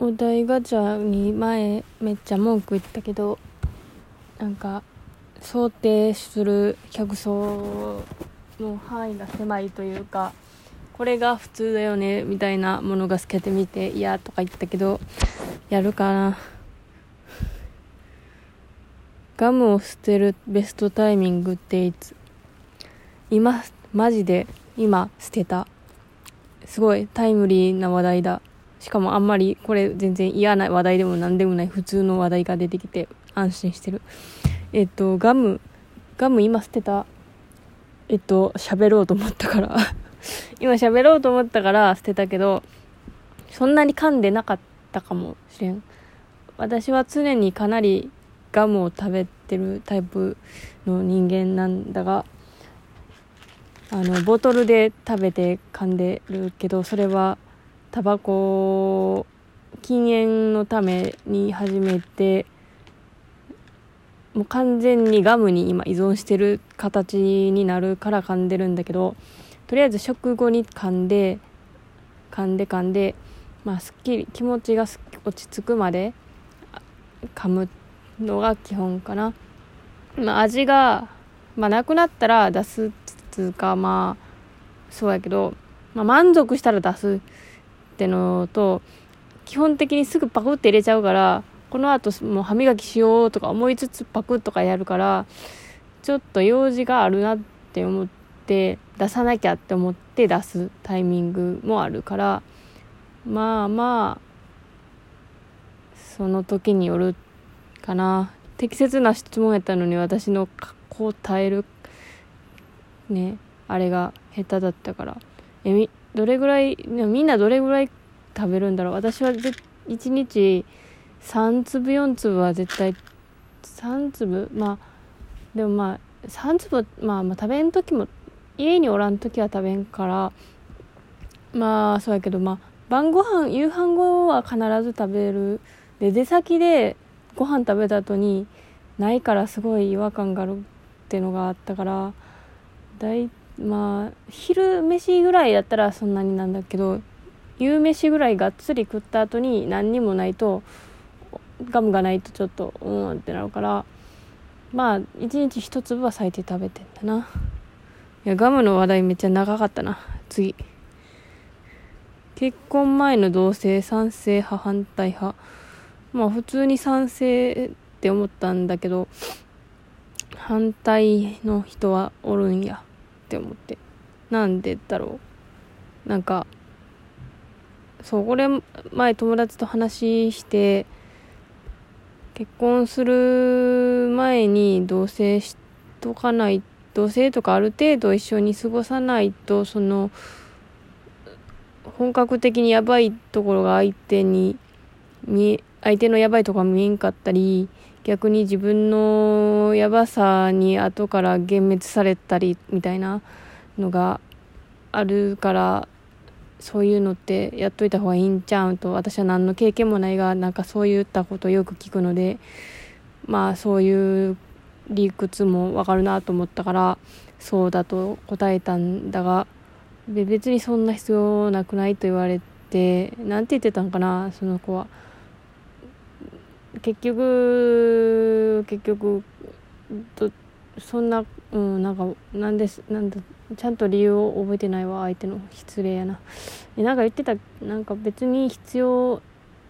お題ガチャに前めっちゃ文句言ったけどなんか想定する客層の範囲が狭いというかこれが普通だよねみたいなものが透けてみて嫌とか言ったけどやるかな。ガムを捨てるベストタイミングっていつ？今マジで今捨てた。すごいタイムリーな話題だ。しかもあんまりこれ全然嫌な話題でも何でもない普通の話題が出てきて安心してる。えっとガムガム今捨てた。えっと喋ろうと思ったから。今喋ろうと思ったから捨てたけどそんなに噛んでなかったかもしれん。私は常にかなりガムを食べてるタイプの人間なんだがあのボトルで食べて噛んでるけどそれはタバコ禁煙のために始めてもう完全にガムに今依存してる形になるから噛んでるんだけどとりあえず食後に噛んで噛んで噛んでまあすっきり気持ちが落ち着くまで噛むのが基本かな、まあ、味が、まあ、なくなったら出すつうかまあそうやけど、まあ、満足したら出すってのと基本的にすぐパクって入れちゃうからこの後もう歯磨きしようとか思いつつパクッとかやるからちょっと用事があるなって思って出さなきゃって思って出すタイミングもあるからまあまあその時によるかな。適切な質問やったのに私の答えるねあれが下手だったから。えみどれぐらいみんなどれぐらい食べるんだろう。私は1日3粒4粒は絶対3粒？まあでもまあ3粒まあまあ食べん時も家におらん時は食べんからまあそうやけどまあ晩ご飯夕飯後は必ず食べる。で出先でご飯食べた後にないからすごい違和感があるっていうのがあったからだいまあ昼飯ぐらいだったらそんなになんだけど夕飯ぐらいがっつり食った後に何にもないとガムがないとちょっとうんってなるからまあ一日一粒は最低食べてんだな。いやガムの話題めっちゃ長かったな。次。結婚前の同性賛成派反対派。まあ普通に賛成って思ったんだけど反対の人はおるんや。って思って。なんでだろう。なんかそうこれ前友達と話して結婚する前に同棲しとかない同棲とかある程度一緒に過ごさないとその本格的にやばいところが相手に見相手のやばいとこが見えんかったり逆に自分のやばさに後から幻滅されたりみたいなのがあるからそういうのってやっといた方がいいんちゃうと私は何の経験もないがなんかそういったことをよく聞くのでまあそういう理屈もわかるなと思ったからそうだと答えたんだが別にそんな必要なくないと言われて何て言ってたんかなその子は。結局結局とそんなうんなんかなんですなんだちゃんと理由を覚えてないわ相手の失礼やな。えなんか言ってたなんか別に必要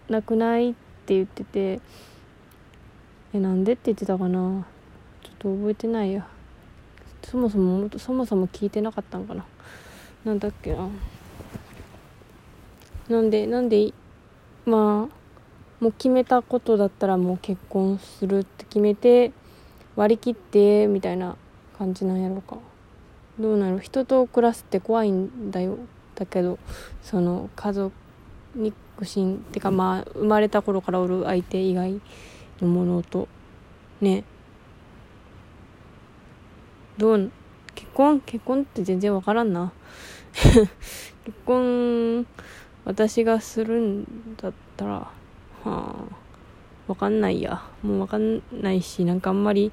なくないって言っててえなんでって言ってたかな。ちょっと覚えてないや。そもそもそもそも聞いてなかったんかな。なんだっけな。なんでなんでまあもう決めたことだったらもう結婚するって決めて割り切ってみたいな感じなんやろうか。どうなる？人と暮らすって怖いんだよ。だけどその家族肉親ってかまあ生まれた頃からおる相手以外のものと。ね。どう結婚？結婚って全然わからんな。結婚私がするんだったらはあ。わかんないや。もうわかんないしなんかあんまり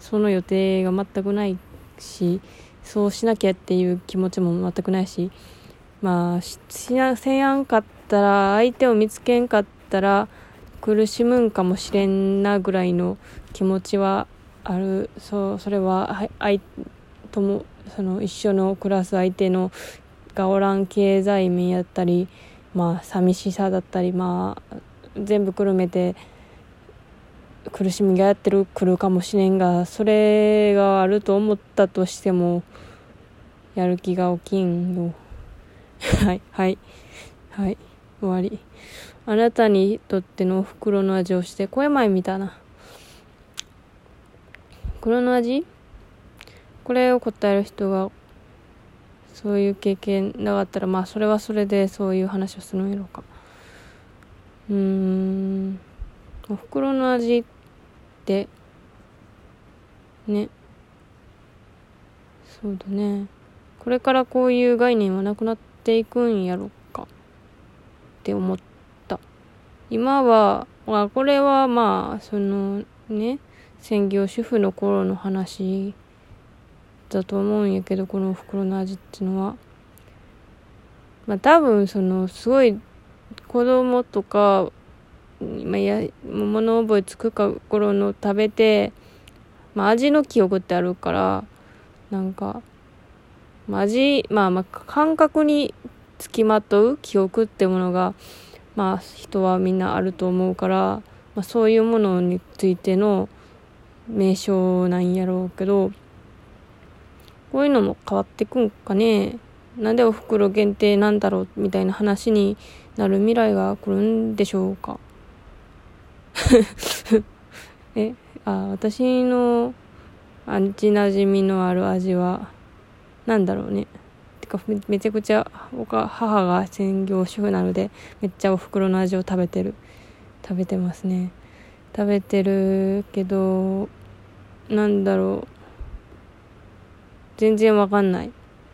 その予定が全くないしそうしなきゃっていう気持ちも全くないしまあしなせやんかったら相手を見つけんかったら苦しむんかもしれんなぐらいの気持ちはある。そうそれは相ともその一緒のクラス相手のがおらん経済面やったりまあ寂しさだったりまあ全部くるめて苦しみがやってるくるかもしれんがそれがあると思ったとしてもやる気が起きんよ はいはいはい終わり。あなたにとってのお袋の味をして声前見たな。袋の味？これを答える人がそういう経験なかったらまあそれはそれでそういう話をするんやろうか。うーん。お袋の味ってね。そうだね。これからこういう概念はなくなっていくんやろか。って思った。今は、あ、これはまあそのね専業主婦の頃の話だと思うんやけどこのお袋の味ってのは。まあ多分そのすごい子供とかまあ、や物覚えつくか頃の食べて、まあ、味の記憶ってあるからなんか、まあ、味まあまあ感覚につきまとう記憶ってものがまあ人はみんなあると思うから、まあ、そういうものについての名称なんやろうけどこういうのも変わってくんかね。なんでお袋限定なんだろうみたいな話になる未来が来るんでしょうか？えあ私の味なじみのある味は何だろうね。てかめちゃくちゃ母が専業主婦なのでめっちゃお袋の味を食べてる。食べてますね。食べてるけどなんだろう。全然わかんない。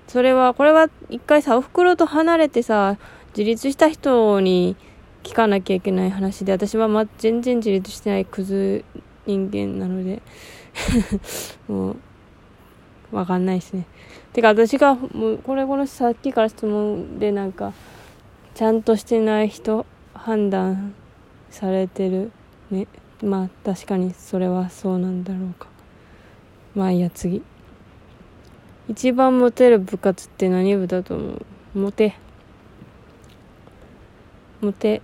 それはこれは一回さお袋と離れてさ自立した人に聞かなきゃいけない話で私は、ま、全然自立してないクズ人間なので もうわかんないですね。てか私がもうこれこのさっきから質問でなんかちゃんとしてない人判断されてるね。まあ確かにそれはそうなんだろうか。まあいいや次。一番モテる部活って何部だと思う？モテ。モテ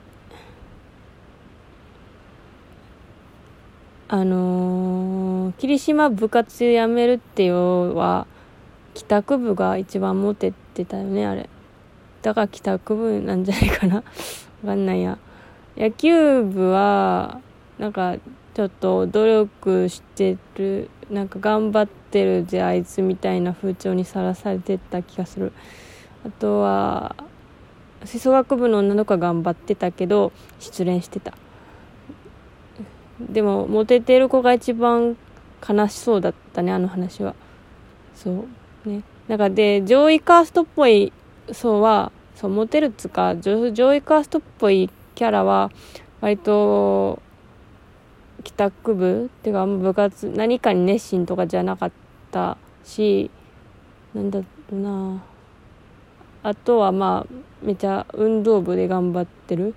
あのー、霧島部活辞めるっていうは帰宅部が一番モテてたよねあれ。だから帰宅部なんじゃないかな。わかんないや。野球部はなんかちょっと努力してるなんか頑張ってるぜあいつみたいな風潮にさらされてった気がする。あとは吹奏楽部の女の子は頑張ってたけど失恋してた。でもモテてる子が一番悲しそうだったねあの話は。そうね。なんかで上位カーストっぽい層はそうモテるっつか上位カーストっぽいキャラは割と帰宅部っていうか部活何かに熱心とかじゃなかったしなんだろうな。あとはまあめちゃ運動部で頑張ってるっ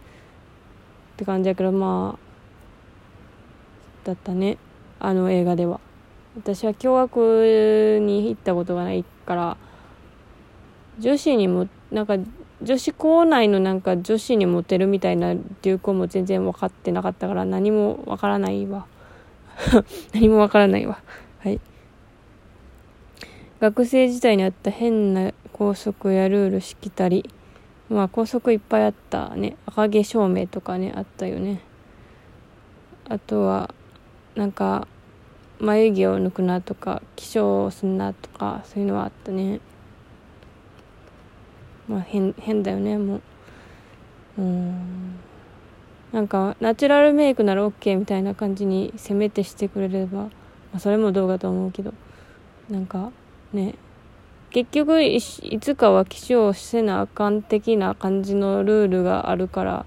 て感じやけどまあだったねあの映画では私は共学に行ったことがないから女子にもなんか女子校内のなんか女子にモテるみたいな流行も全然分かってなかったから何も分からないわ 何も分からないわはい学生時代にあった変な校則やルールしきたりまあ校則いっぱいあったね。赤毛証明とかねあったよね。あとはなんか眉毛を抜くなとか化粧をすんなとかそういうのはあったね。まあ変変だよねもう。うん。なんかナチュラルメイクなら OK みたいな感じにせめてしてくれれば、まあ、それもどうかと思うけど。なんかね。結局いつかは化粧せなあかん的な感じのルールがあるから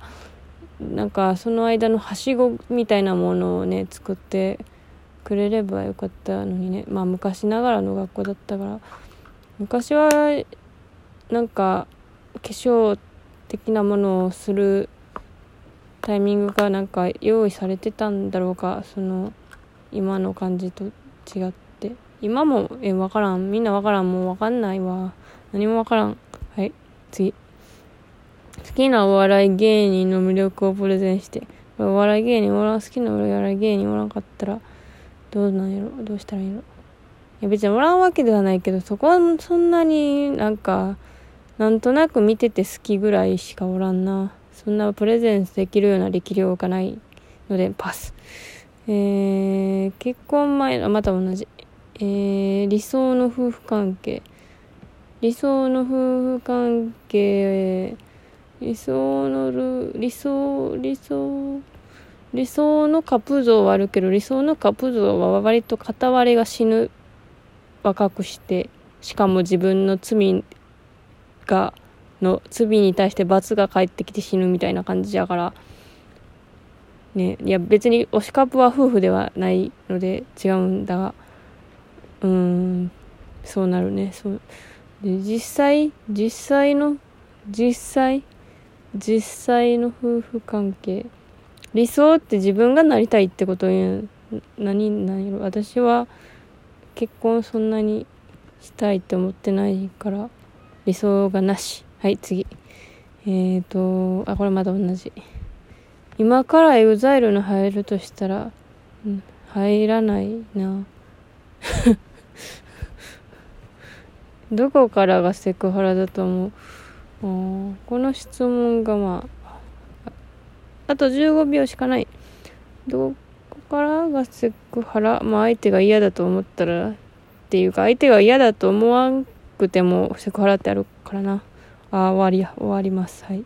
なんかその間のはしごみたいなものをね作ってくれればよかったのにね。まあ昔ながらの学校だったから。昔はなんか化粧的なものをするタイミングがなんか用意されてたんだろうかその今の感じと違って。今もえ分からん。みんな分からん。もう分かんないわ。何も分からん。はい次。好きなお笑い芸人の魅力をプレゼンして。お笑い芸人おらん好きなお笑い芸人おらんかったらどうなんやろ？どうしたらいいの？いや別におらんわけではないけどそこはそんなになんかなんとなく見てて好きぐらいしかおらんな。そんなプレゼンスできるような力量がないのでパス。えー、結婚前あまた同じ。えー、理想の夫婦関係。理想の夫婦関係理想のる理想理想理想のカップ像はあるけど理想のカップ像は割と片割れが死ぬ。若くして。しかも自分の罪がの罪に対して罰が返ってきて死ぬみたいな感じやから。ねいや別に推しカプは夫婦ではないので違うんだが。うん。そうなるね。そう。で実際実際の実際実際の夫婦関係。理想って自分がなりたいってことに何何私は結婚そんなにしたいって思ってないから理想がなし。はい次。えーとあこれまだ同じ。今から EXILE の入るとしたら、入らないな。どこからがセクハラだと思う？この質問がまあ、あと15秒しかない。どこからがセクハラ？まあ相手が嫌だと思ったら、っていうか相手が嫌だと思わんくてもセクハラってあるからな。あ、終わりや、終わります。はい。